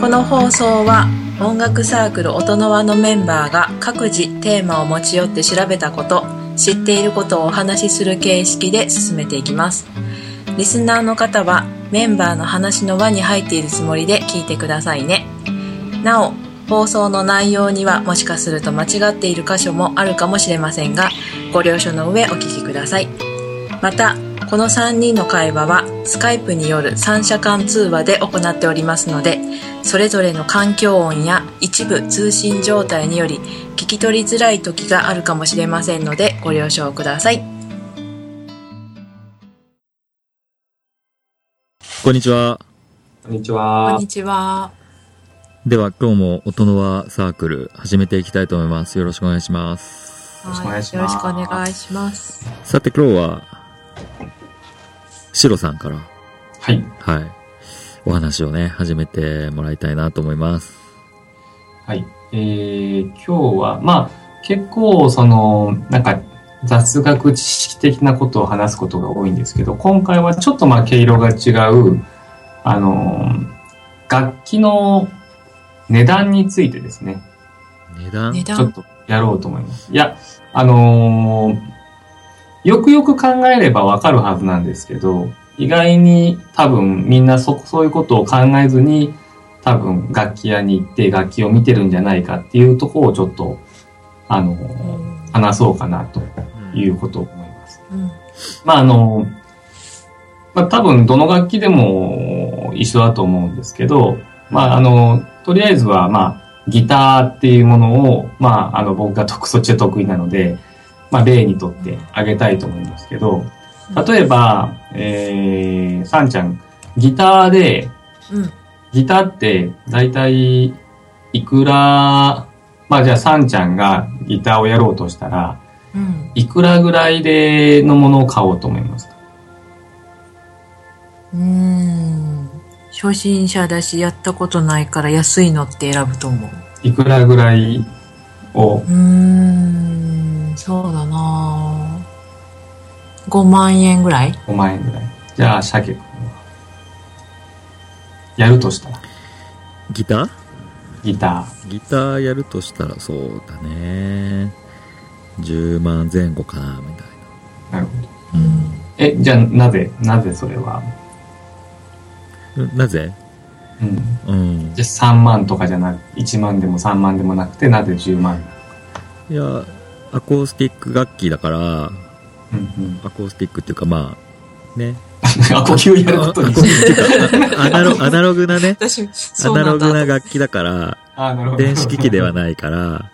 この放送は音楽サークル音の輪のメンバーが各自テーマを持ち寄って調べたこと知っていることをお話しする形式で進めていきます。リスナーの方はメンバーの話の輪に入っているつもりで聞いてくださいね。なお放送の内容にはもしかすると間違っている箇所もあるかもしれませんがご了承の上お聞きください。またこの3人の会話はスカイプによる三者間通話で行っておりますのでそれぞれの環境音や一部通信状態により聞き取りづらい時があるかもしれませんのでご了承くださいこんにちは。こんにちこはんに。ちはでは今日も音の輪サークル始めていきたいと思います。よろしくお願いします。ろしくお願いしますよろしくお願いしますさて今日は、シロさんから、はい。はい、お話をね、始めてもらいたいなと思います。はい。えー、今日は、まあ、結構、その、なんか、雑学知識的なことを話すことが多いんですけど、今回はちょっとまあ、毛色が違う、あの、楽器の値段についてですね、値段？値段ちょっとやろうと思います。いや、あのーよくよく考えればわかるはずなんですけど、意外に多分みんなそ、そういうことを考えずに、多分楽器屋に行って楽器を見てるんじゃないかっていうところをちょっと、あのー話そうかなということを思います。うんまああの、まあ多分どの楽器でも一緒だと思うんですけど、まああの、とりあえずはまあギターっていうものを、まああの僕が得そっちで得意なので、まあ例にとってあげたいと思いますけど、例えば、えー、さんちゃん、ギターで、うん。ギターって大体いくら、まあじゃあさんちゃんがギターをやろうとしたら、うん。いくらぐらいでのものを買おうと思いますか？うーん。初心者だしやったことないから安いのって選ぶと思う。いくらぐらいを？うーんそうだな5万円ぐらい？5万円ぐらい。じゃあ、鮭君は。やるとしたら、ギター？ギタギターやるとしたらそうだね。10万前後かな、みたいー。なるほど。うんえ、じゃあ、なぜ、なぜそれは？な。なぜ？うん。うん。じゃあ3万とかじゃなく、1万でも3万でもなくて、なぜ10万いや、アコースティック楽器だから、うんうん。アコースティックっていうかまあ、ね。あ、呼吸やること？にアナロアナログなね、私アナログな楽器だから。電子機器ではないから。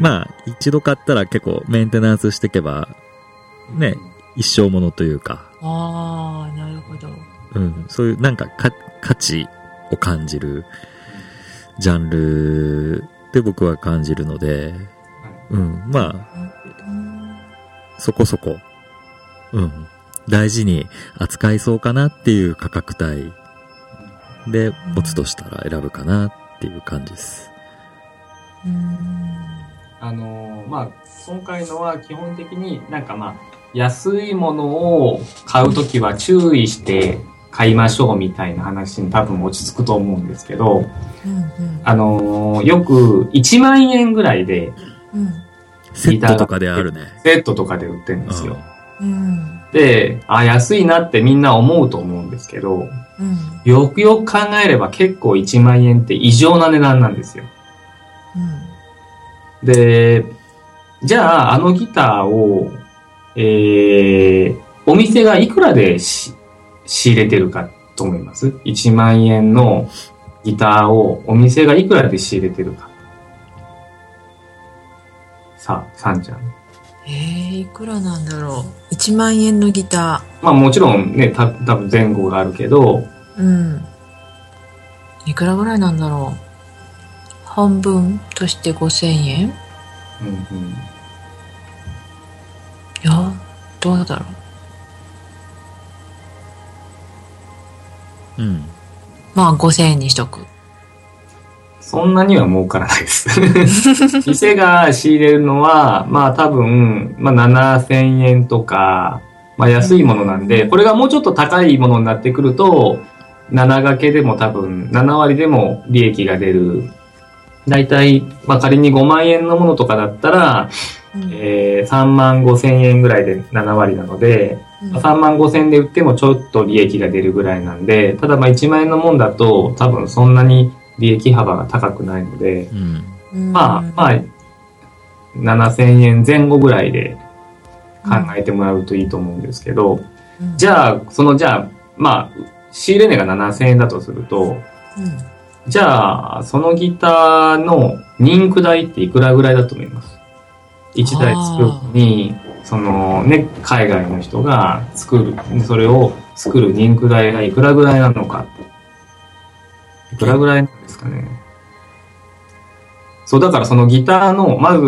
まあ、一度買ったら結構メンテナンスしていけば、ね一生ものというか、ああなるほどうん、そういうなんかか価値を感じるジャンルで僕は感じるので、うん、まあ、うんそこそこ、うん、大事に扱いそうかなっていう価格帯で、持つとしたら選ぶかなっていう感じです。うん。あのーまあ、今回のは基本的になんかまあ、安いものを買うときは注意して買いましょうみたいな話に多分落ち着くと思うんですけど、うんあのーよく1万円ぐらいでうんセットとかであるね。セットとかで売ってるんですよ。うんで、あ、安いなってみんな思うと思うんですけど、うんよくよく考えれば結構1万円って異常な値段なんですよ。で、じゃあ、あのギターを、えー、お店がいくらでし仕入れてるかと思います ?1 万円のギターをお店がいくらで仕入れてるか。さあ、さんちゃん。えー、いくらなんだろう。1万円のギタまあもちろんね、た多分前後があるけど、ーうん。いくらぐらいなんだろう。半分として5000円？いうんうん、やどうだろう。うん。まあ5000円にしとくそんなには儲からないです。店が仕入れるのは、まあ多分、まあ7000円とか、まあ安いものなんで、これがもうちょっと高いものになってくると、7掛けでも多分、7割でも利益が出る。だいたい、まあ、仮に5万円のものとかだったら、うんえー3万5千円ぐらいで7割なので、うん3万5千円で売ってもちょっと利益が出るぐらいなんで、ただまあ1万円のもんだと多分そんなに利益幅が高くないので、うん。うん。まあ、まあ、7000円前後ぐらいで考えてもらうといいと思うんですけど、うん。じゃあ、そのじゃあ、まあ、仕入れ値が7000円だとすると、うん。じゃあ、そのギターのリンク代っていくらぐらいだと思います？一台作るのに、そのね、海外の人が作る、それを作るリンク代がいくらぐらいなのか。いくらぐらいなんですかね。そう、だからそのギターの、まず、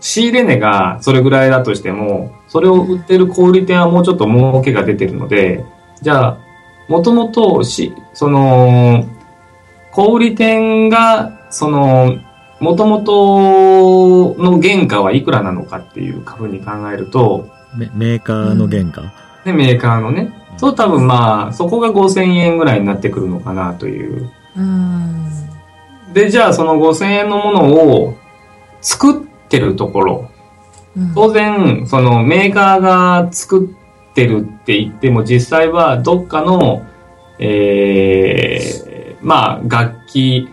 仕入れ値がそれぐらいだとしても、それを売ってる小売店はもうちょっと儲けが出てるので、じゃあ、もともとし、その、小売店が、その、もともとの原価はいくらなのかっていうふうに考えると、メメーカーの原価、ね、メーカーのね、そう多分まあ、そこが5000円ぐらいになってくるのかなという。うん。で、じゃあその5000円のものを作ってるところ、うん。当然、そのメーカーが作ってるって言っても実際はどっかの、えー、まあ楽器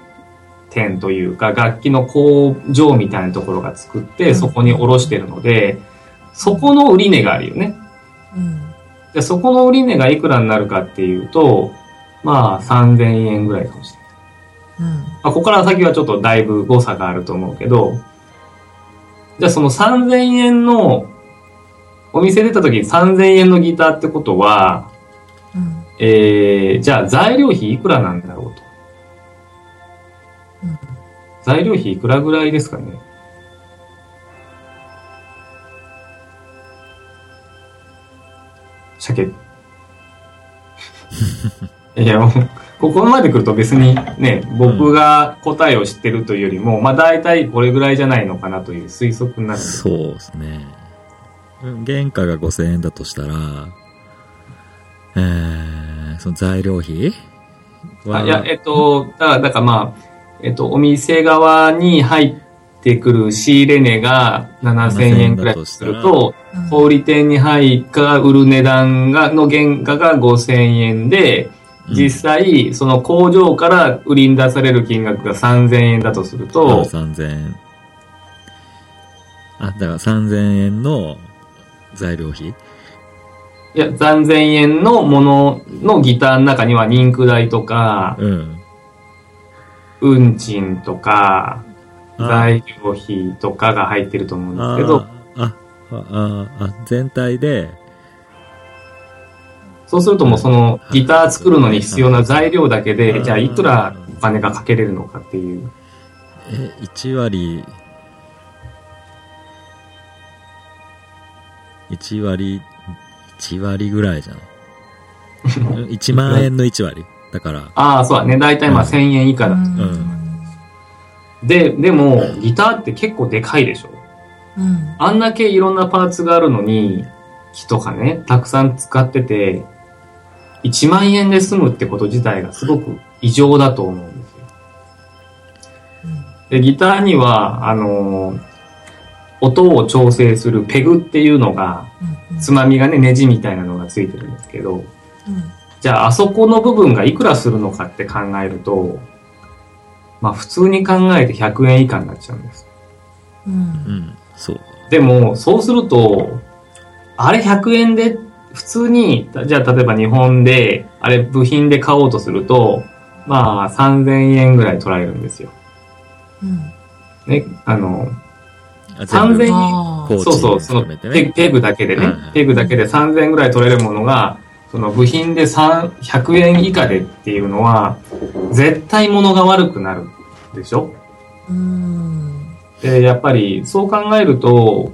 店というか楽器の工場みたいなところが作ってそこに卸してるので、そこの売値があるよね。うん。で、そこの売値がいくらになるかっていうと、まあ3000円ぐらいかもしれない。うんまあ、ここから先はちょっとだいぶ誤差があると思うけど、じゃあその3000円の、お店出た時に3000円のギターってことは、うんえー、じゃあ材料費いくらなんだろうと。うん材料費いくらぐらいですかね鮭。いや、もうここまで来ると別にね、僕が答えを知ってるというよりも、まあ大体これぐらいじゃないのかなという推測になるんです。そうですね。うん原価が5000円だとしたら、えー、その材料費は、あいや、えっと、だから、だからまあ、えっと、お店側に入ってくる仕入れ値が7000円くらいとすると、うん。小売店に入った売る値段が、の原価が5000円で、うん実際、その工場から売りに出される金額が3000円だとするあと、3000円。あ、だから3000円の材料費？いや、3000円のもののギターの中には、リンク代とか、うん。運賃とか、あ。材料費とかが入ってると思うんですけど、ああ、あ、あ、あ、全体で、そうするともうそのギター作るのに必要な材料だけうで、んじゃあいくらお金がかけれるのかっていう。え、1割、1割、1割ぐらいじゃん。1万円の1割。だから、ああ、そうだね。だいたいまあ1000円以下だ。うんで、でも、ギターって結構でかいでしょうんあんだけいろんなパーツがあるのに、木とかね、たくさん使ってて、1万円で済むってこと自体がすごく異常だと思うんですよ。で、ギターには、あのー音を調整するペグっていうのが、うんつまみがね、ネジみたいなのがついてるんですけど、うんじゃあ、あそこの部分がいくらするのかって考えると、まあ普通に考えて100円以下になっちゃうんです。うんうん、そう。でも、そうすると、あれ100円で、普通に、じゃあ例えば日本で、あれ部品で買おうとすると、まあ3000円ぐらい取られるんですよ。うん。ね、あの、あ全部3000円そうそう、そのペペグだけでねはいはい、ペグだけで3000円ぐらい取れるものが、その部品で3 100円以下でっていうのは、絶対物が悪くなるでしょ？うん。で、やっぱりそう考えると、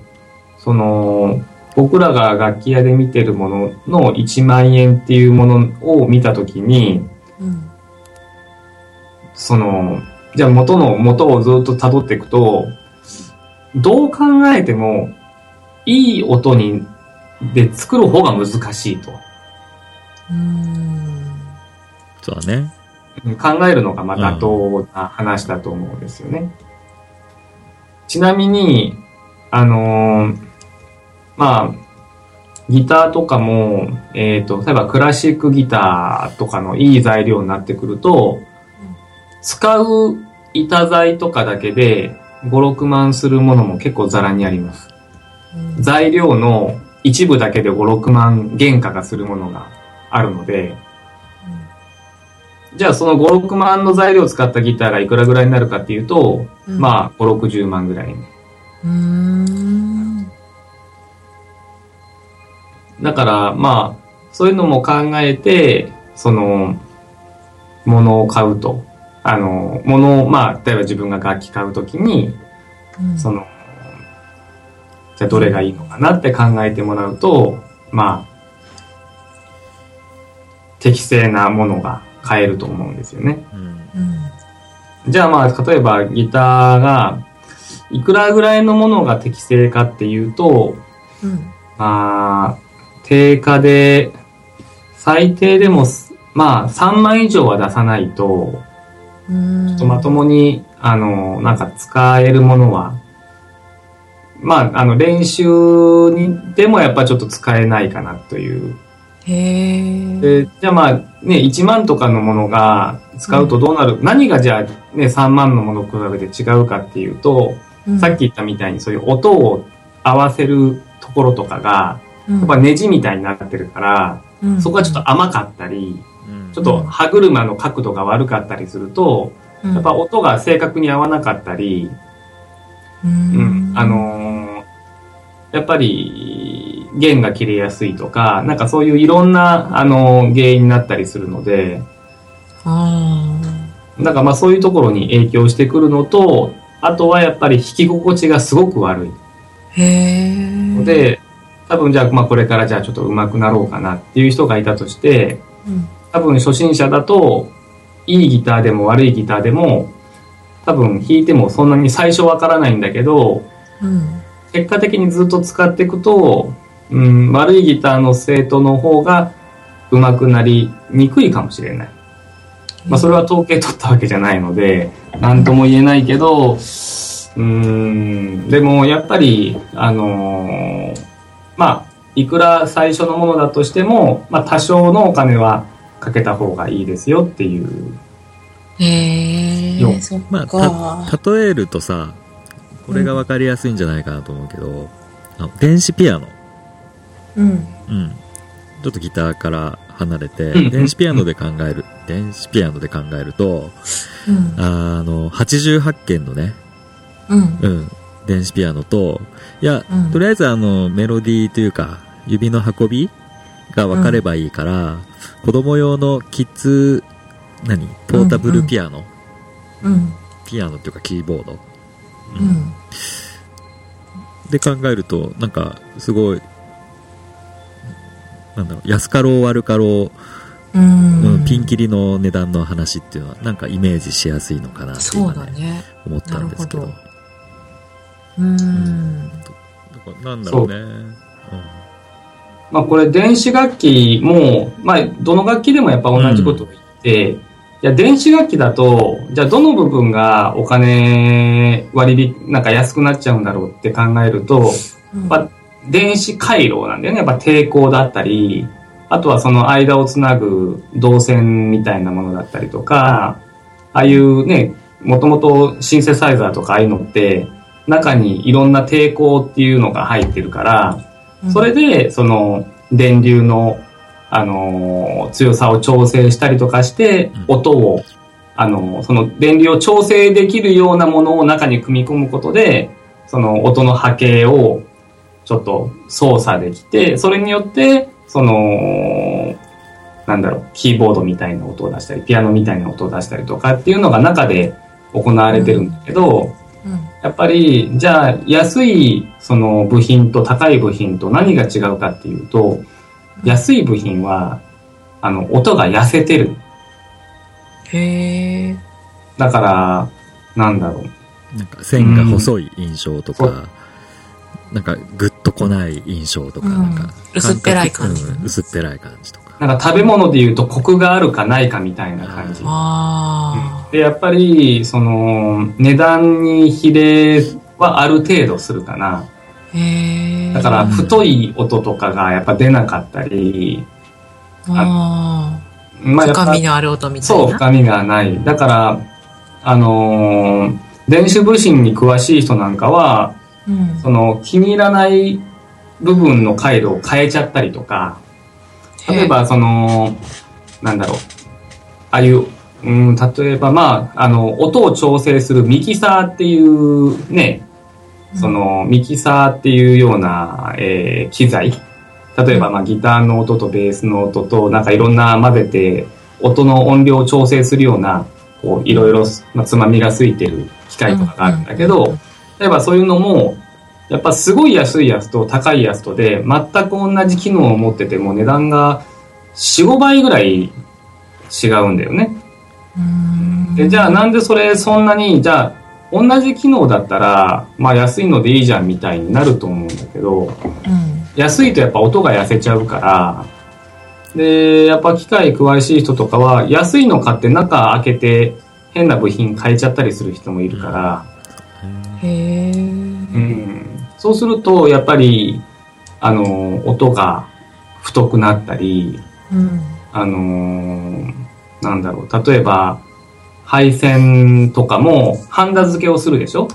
その、僕らが楽器屋で見てるものの1万円っていうものを見たときに、うんその、じゃあ元の元をずっと辿っていくと、どう考えても、いい音に、で作る方が難しいと。うんそうだね。うん考えるのがまあ妥当な話だと思うんですよね。ちなみに、あのーまあ、ギターとかも、えっ、と、例えばクラシックギターとかのいい材料になってくると、使う板材とかだけで5、6万するものも結構ザラにあります。うん材料の一部だけで5、6万原価がするものがあるので、じゃあその5、6万の材料を使ったギターがいくらぐらいになるかっていうと、うんまあ5、60万ぐらい。うーんだからまあ、そういうのも考えて、その、物を買うと。あの、物を、まあ、例えば自分が楽器買うときに、うんその、じゃあどれがいいのかなって考えてもらうと、まあ、適正なものが買えると思うんですよね。うん。うんじゃあまあ、例えばギターが、いくらぐらいのものが適正かっていうと、うんまあ、定価で、最低でもす、まあ、3万以上は出さないと、うん。ちょっとまともに、あの、なんか使えるものは、まあ、あの、練習にでもやっぱちょっと使えないかなという。へじゃあまあ、ね、1万とかのものが使うとどうなる、何がじゃあね、3万のものと比べて違うかっていうと、さっき言ったみたいにそういう音を合わせるところとかが、やっぱネジみたいになってるから、そこがちょっと甘かったり、うん。ちょっと歯車の角度が悪かったりすると、ややっぱ音が正確に合わなかったり、うん、あのーやっぱり弦が切れやすいとか、なんかそういういろんな、あのー原因になったりするので、あなんかまあそういうところに影響してくるのと、あとはやっぱり弾き心地がすごく悪い。ー。へで、多分じゃあまあこれからじゃあちょっと上手くなろうかなっていう人がいたとして、うん。多分初心者だと、いいギターでも悪いギターでも、多分弾いてもそんなに最初わからないんだけど、うん。結果的にずっと使っていくと、うん、悪いギターの生徒の方が上手くなりにくいかもしれない。まあそれは統計取ったわけじゃないので、なんとも言えないけど、うーん、でもやっぱり、あのーまあ、いくら最初のものだとしても、まあ多少のお金はかけた方がいいですよっていう。よへえそっまかあ、た、例えるとさ、これがわかりやすいんじゃないかなと思うけど、あの電子ピアノ。うん。うん。ちょっとギターから離れてうん、電子ピアノで考える、電子ピアノで考えると、うん。あの、88件のね、うん。うん、電子ピアノと、いや、うん。とりあえずあの、メロディーというか、指の運びが分かればいいから、子供用のキッズ、何ポータブルピアノ、うん。ピアノっていうかキーボード。うん。で考えると、なんか、すごい、なんだろう、安かろう悪かろう、ううんん、ピンキリの値段の話っていうのは、なんかイメージしやすいのかなって今ね、だね。思ったんですけど。うん。だからなん。だろうね。まあこれ電子楽器も、まあどの楽器でもやっぱ同じことを言って、いや電子楽器だと、じゃあどの部分がお金割引、なん。か安くなっちゃうん。だろうって考えると、うん。まあ電子回路なん。だよね。やっぱ抵抗だったり、あとはその間をつなぐ導線みたいなものだったりとか、ああいうね、もともとシンセサイザーとかああいうのって、中にいろんな抵抗っていうのが入ってるから、それで、その、電流の、あのー強さを調整したりとかしてうん、音を、あのーその電流を調整できるようなものを中に組み込むことで、その音の波形をちょっと操作できて、それによって、その、なんだろう、キーボードみたいな音を出したり、ピアノみたいな音を出したりとかっていうのが中で行われてるんだけど、うんやっぱり、じゃあ、安い、その部品と高い部品と何が違うかっていうと、安い部品は、あの、音が痩せてる。へえだから、なんだろう。なんか線が細い印象とそか、なんかグッとこない印象とか、うんなんか薄っぺらい感じうん薄っぺらい感じとか。なんか食べ物で言うとコクがあるかないかみたいな感じ。あで、やっぱり、その、値段に比例はある程度するかな。だから、太い音とかがやっぱ出なかったり、ああ。まやっぱ深みのある音みたいそう、な。深みがない。だから、あのー電子部品に詳しい人なんかは、うん。その気に入らない部分の回路を変えちゃったりとか、例えばその、なんだろう、ああいう、うん、例えばまあ、あの、音を調整するミキサーっていうね、そのミキサーっていうような、えー機材。例えばまあギターの音とベースの音となんかいろんな混ぜて音の音量を調整するような、こういろいろまあつまみがついてる機械とかがあるんだけど、例えばそういうのも、やっぱすごい安いやつと高いやつとで、全く同じ機能を持ってても値段が4、5倍ぐらい違うんだよね。うん。でじゃあなんでそれそんなに、じゃあ同じ機能だったら、まあ安いのでいいじゃんみたいになると思うんだけど、うん。安いとやっぱ音が痩せちゃうから、で、やっぱ機械詳しい人とかは、安いの買って中開けて変な部品変えちゃったりする人もいるから、へえ。うん、そうすると、やっぱり、あの、音が太くなったり、うん。あのーなんだろう、例えば、配線とかも、ハンダ付けをするでしょ？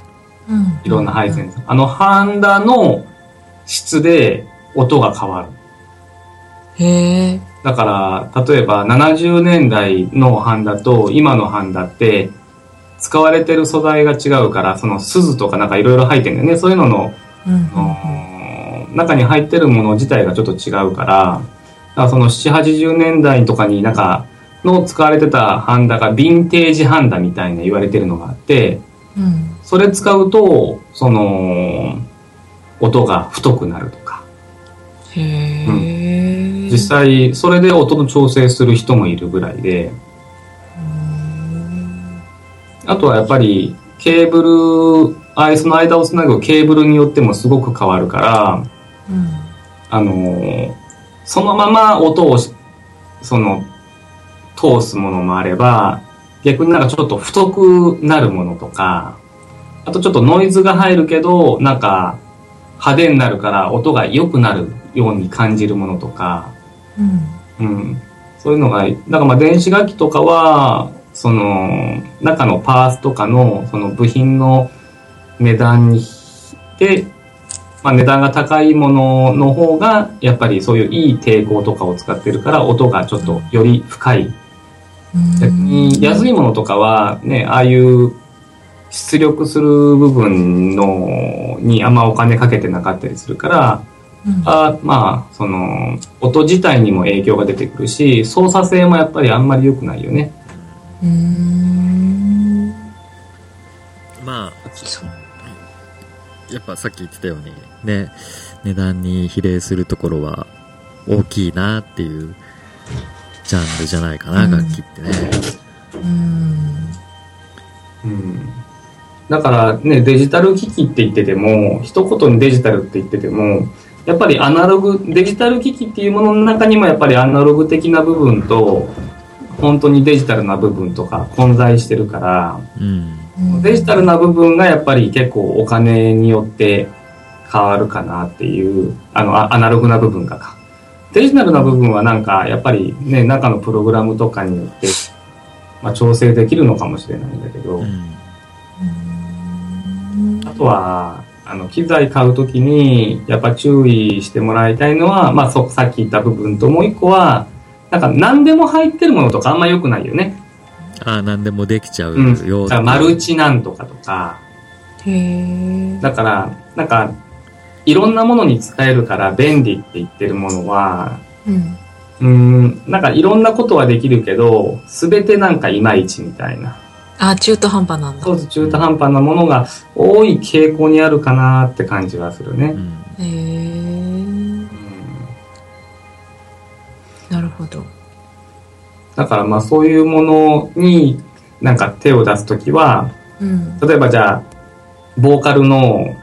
うん。いろんな配線。あの、ハンダの質で音が変わる。へえ。だから、例えば70年代のハンダと今のハンダって、使われてる素材が違うから、その鈴とかなんかいろいろ入ってるんだよね。そういうのの中に入ってるもの自体がちょっと違うから、だからその7、80年代とかになんか、の使われてたハンダがヴィンテージハンダみたいな言われてるのがあって、うん。それ使うと、その、音が太くなるとか。へえ。実際、それで音の調整する人もいるぐらいで、あとはやっぱり、ケーブル、あいその間をつなぐケーブルによってもすごく変わるから、うん。あのーそのまま音をし、その、通すものもあれば、逆になんかちょっと太くなるものとか、あとちょっとノイズが入るけど、なんか派手になるから音が良くなるように感じるものとか、うん。うん。そういうのが、だからまあ電子楽器とかは、その、中のパーツとかの、その部品の値段にで、まあ値段が高いものの方が、やっぱりそういういい抵抗とかを使ってるから、音がちょっとより深い。逆に安いものとかは、ね、ああいう出力する部分の、にあんまお金かけてなかったりするから、うん。あまあ、その、音自体にも影響が出てくるし、操作性もやっぱりあんまり良くないよね。うん。まあ。やっぱさっき言ってたように、ね、値段に比例するところは大きいなっていうジャンルじゃないかな、うん楽器ってね。うん。うん。だからね、デジタル機器って言ってても、一言にデジタルって言ってても、やっぱりアナログ、デジタル機器っていうものの中にもやっぱりアナログ的な部分と、本当にデジタルな部分とか混在してるから、うん。デジタルな部分がやっぱり結構お金によって変わるかなっていう、あの、あアナログな部分がか。デジタルな部分はなんかやっぱりね、中のプログラムとかによって、まあ、調整できるのかもしれないんだけど、うん。あとは、あの、機材買うときに、やっぱ注意してもらいたいのは、まあ、そ、さっき言った部分と、もう一個は、なんか何でも入ってるものとかあんま良くないよね。ああ、なんでもできちゃううん。よ。だからマルチなんとかとか、へえ。だから、なんか、いろんなものに使えるから便利って言ってるものは、うん。うーん、なんかいろんなことはできるけど、すべてなんかいまいちみたいな。あ、中途半端なんだ。そうです、中途半端なものが多い傾向にあるかなって感じはするね。うん。へえ。うんなるほど。だからまあそういうものになんか手を出すときは、うん。例えばじゃあ、ボーカルの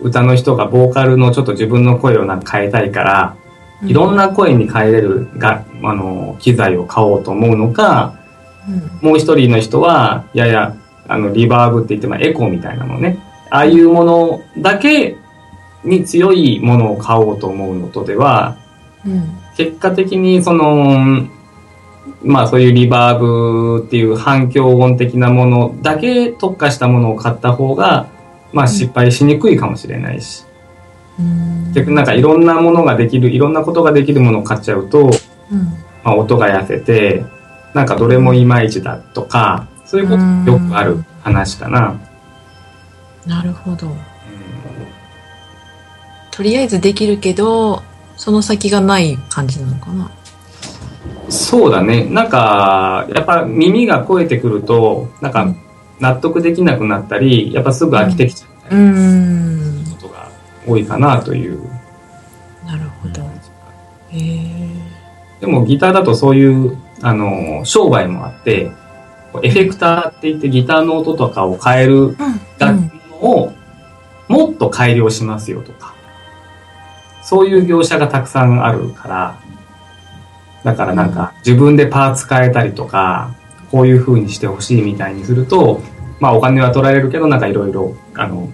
歌の人がボーカルのちょっと自分の声をなんか変えたいから、いろんな声に変えれるが、あの、機材を買おうと思うのか、うんもう一人の人は、やや、あの、リバーブって言って、まあ、エコーみたいなのね。ああいうものだけに強いものを買おうと思うのとでは、うん結果的にその、まあそういうリバーブっていう反響音的なものだけ特化したものを買った方が、まあ失敗しにくいかもしれないし、うん。結局なんかいろんなものができる、いろんなことができるものを買っちゃうと、うん。まあ音が痩せて、なんかどれもいまいちだとか、そういうことよくある話かな。なるほど。とりあえずできるけどその先がない感じなのかなそうだね。なんか、やっぱ耳が超えてくると、なんか納得できなくなったり、やっぱすぐ飽きてきちゃったうりんことが多いかなという。なるほど。へえ。でもギターだとそういう、あの、商売もあって、エフェクターって言ってギターの音とかを変える楽器をもっと改良しますよとか、そういう業者がたくさんあるから、だからなんか自分でパーツ変えたりとか、こういう風にしてほしいみたいにすると、まあお金は取られるけどなんかいろいろ、あの、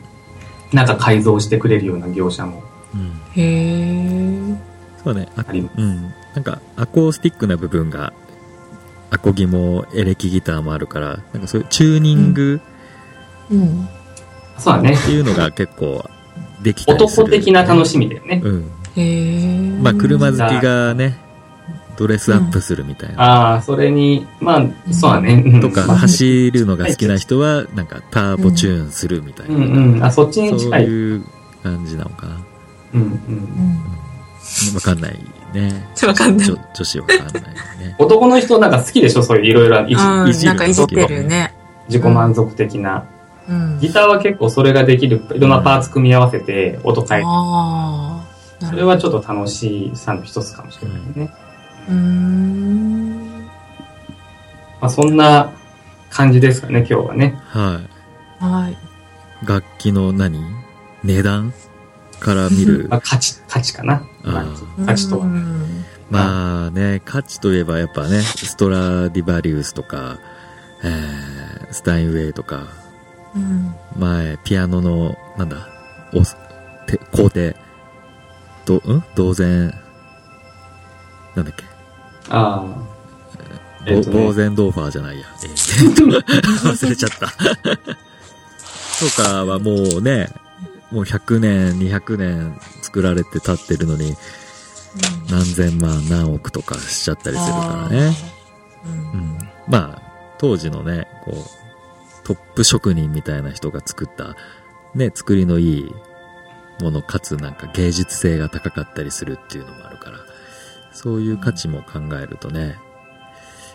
なんか改造してくれるような業者もうん。へえそうね。ああります。うん。なんか、アコースティックな部分が、アコギもエレキギターもあるから、なんかそういうチューニングうんそうだね。っていうのが結構できたりする、男的な楽しみだよね。うん。へえまあ、車好きがね、ドレスアップするみたいな。ああ、それに、まあ、そうだね。うんとか、まあ走るのが好きな人は、なんか、ターボチューンするみたいな。うんうん。あ、そっちにそう近い。いう感じなのかな。うんうん。うんわかんないね。わかんない女女子わかんないね。男の人なんか好きでしょ？そういういろいろいじうんいじるなんかいじってるね自己満足的な。うんギターは結構それができる。いろんなパーツ組み合わせて音変える。ああそれはちょっと楽しさの一つかもしれないね。うーんまあそんな感じですかね、今日はね。ははいい。楽器の何？値段から見る。ま。あ価値、価値かな。価値とは。う。ん。まあね、価値といえばやっぱね、ストラディバリウスとか、えー、スタインウェイとか、うん。前、ピアノの、なんだ、おす、て、工程、ど、ん？同然、なんだっけ、ああ。えボーゼンドーファーじゃないや。忘れちゃった。とかはもうね、もう100年、200年作られて経ってるのに、何千万、何億とかしちゃったりするからね。うんうん。まあ、当時のね、こう、トップ職人みたいな人が作った、ね、作りのいいもの、かつなんか芸術性が高かったりするっていうのもあるから、そういう価値も考えるとね、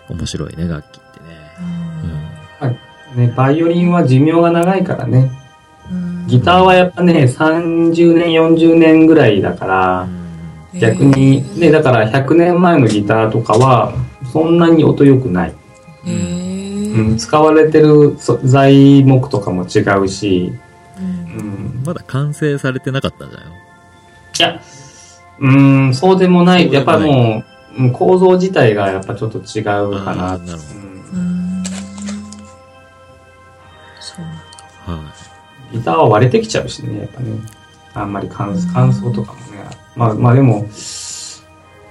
面白いね、楽器ってね。ね、バイオリンは寿命が長いからね。うん。ギターはやっぱね、30年、40年ぐらいだから、うん。逆に、ね、だから100年前のギターとかは、そんなに音良くない。うん、使われてるそ材木とかも違うし、うん。うん、まだ完成されてなかったんじゃないの？いや、うん、そうでもない。やっぱもう、うん構造自体がやっぱちょっと違うかあな。ーなるほうんうんそうはい。ギターは割れてきちゃうしね、やっぱね。あんまり乾乾燥とかもね。まあ、まあでも、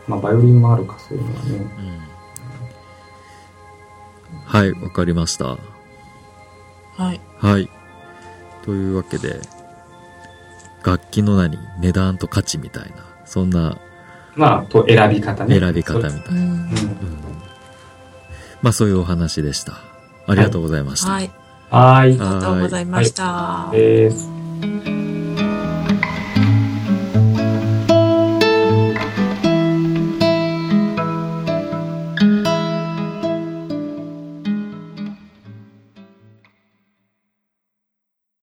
まあバイオリンもあるか、そういうのはね。うんはい、わかりました。はいはい。というわけで、楽器の何値段と価値みたいな、そんなまあ、と選び方ね。選び方みたいな。うんまあそういうお話でした。ありがとうございました。はいはーい。ありがとうございました。です。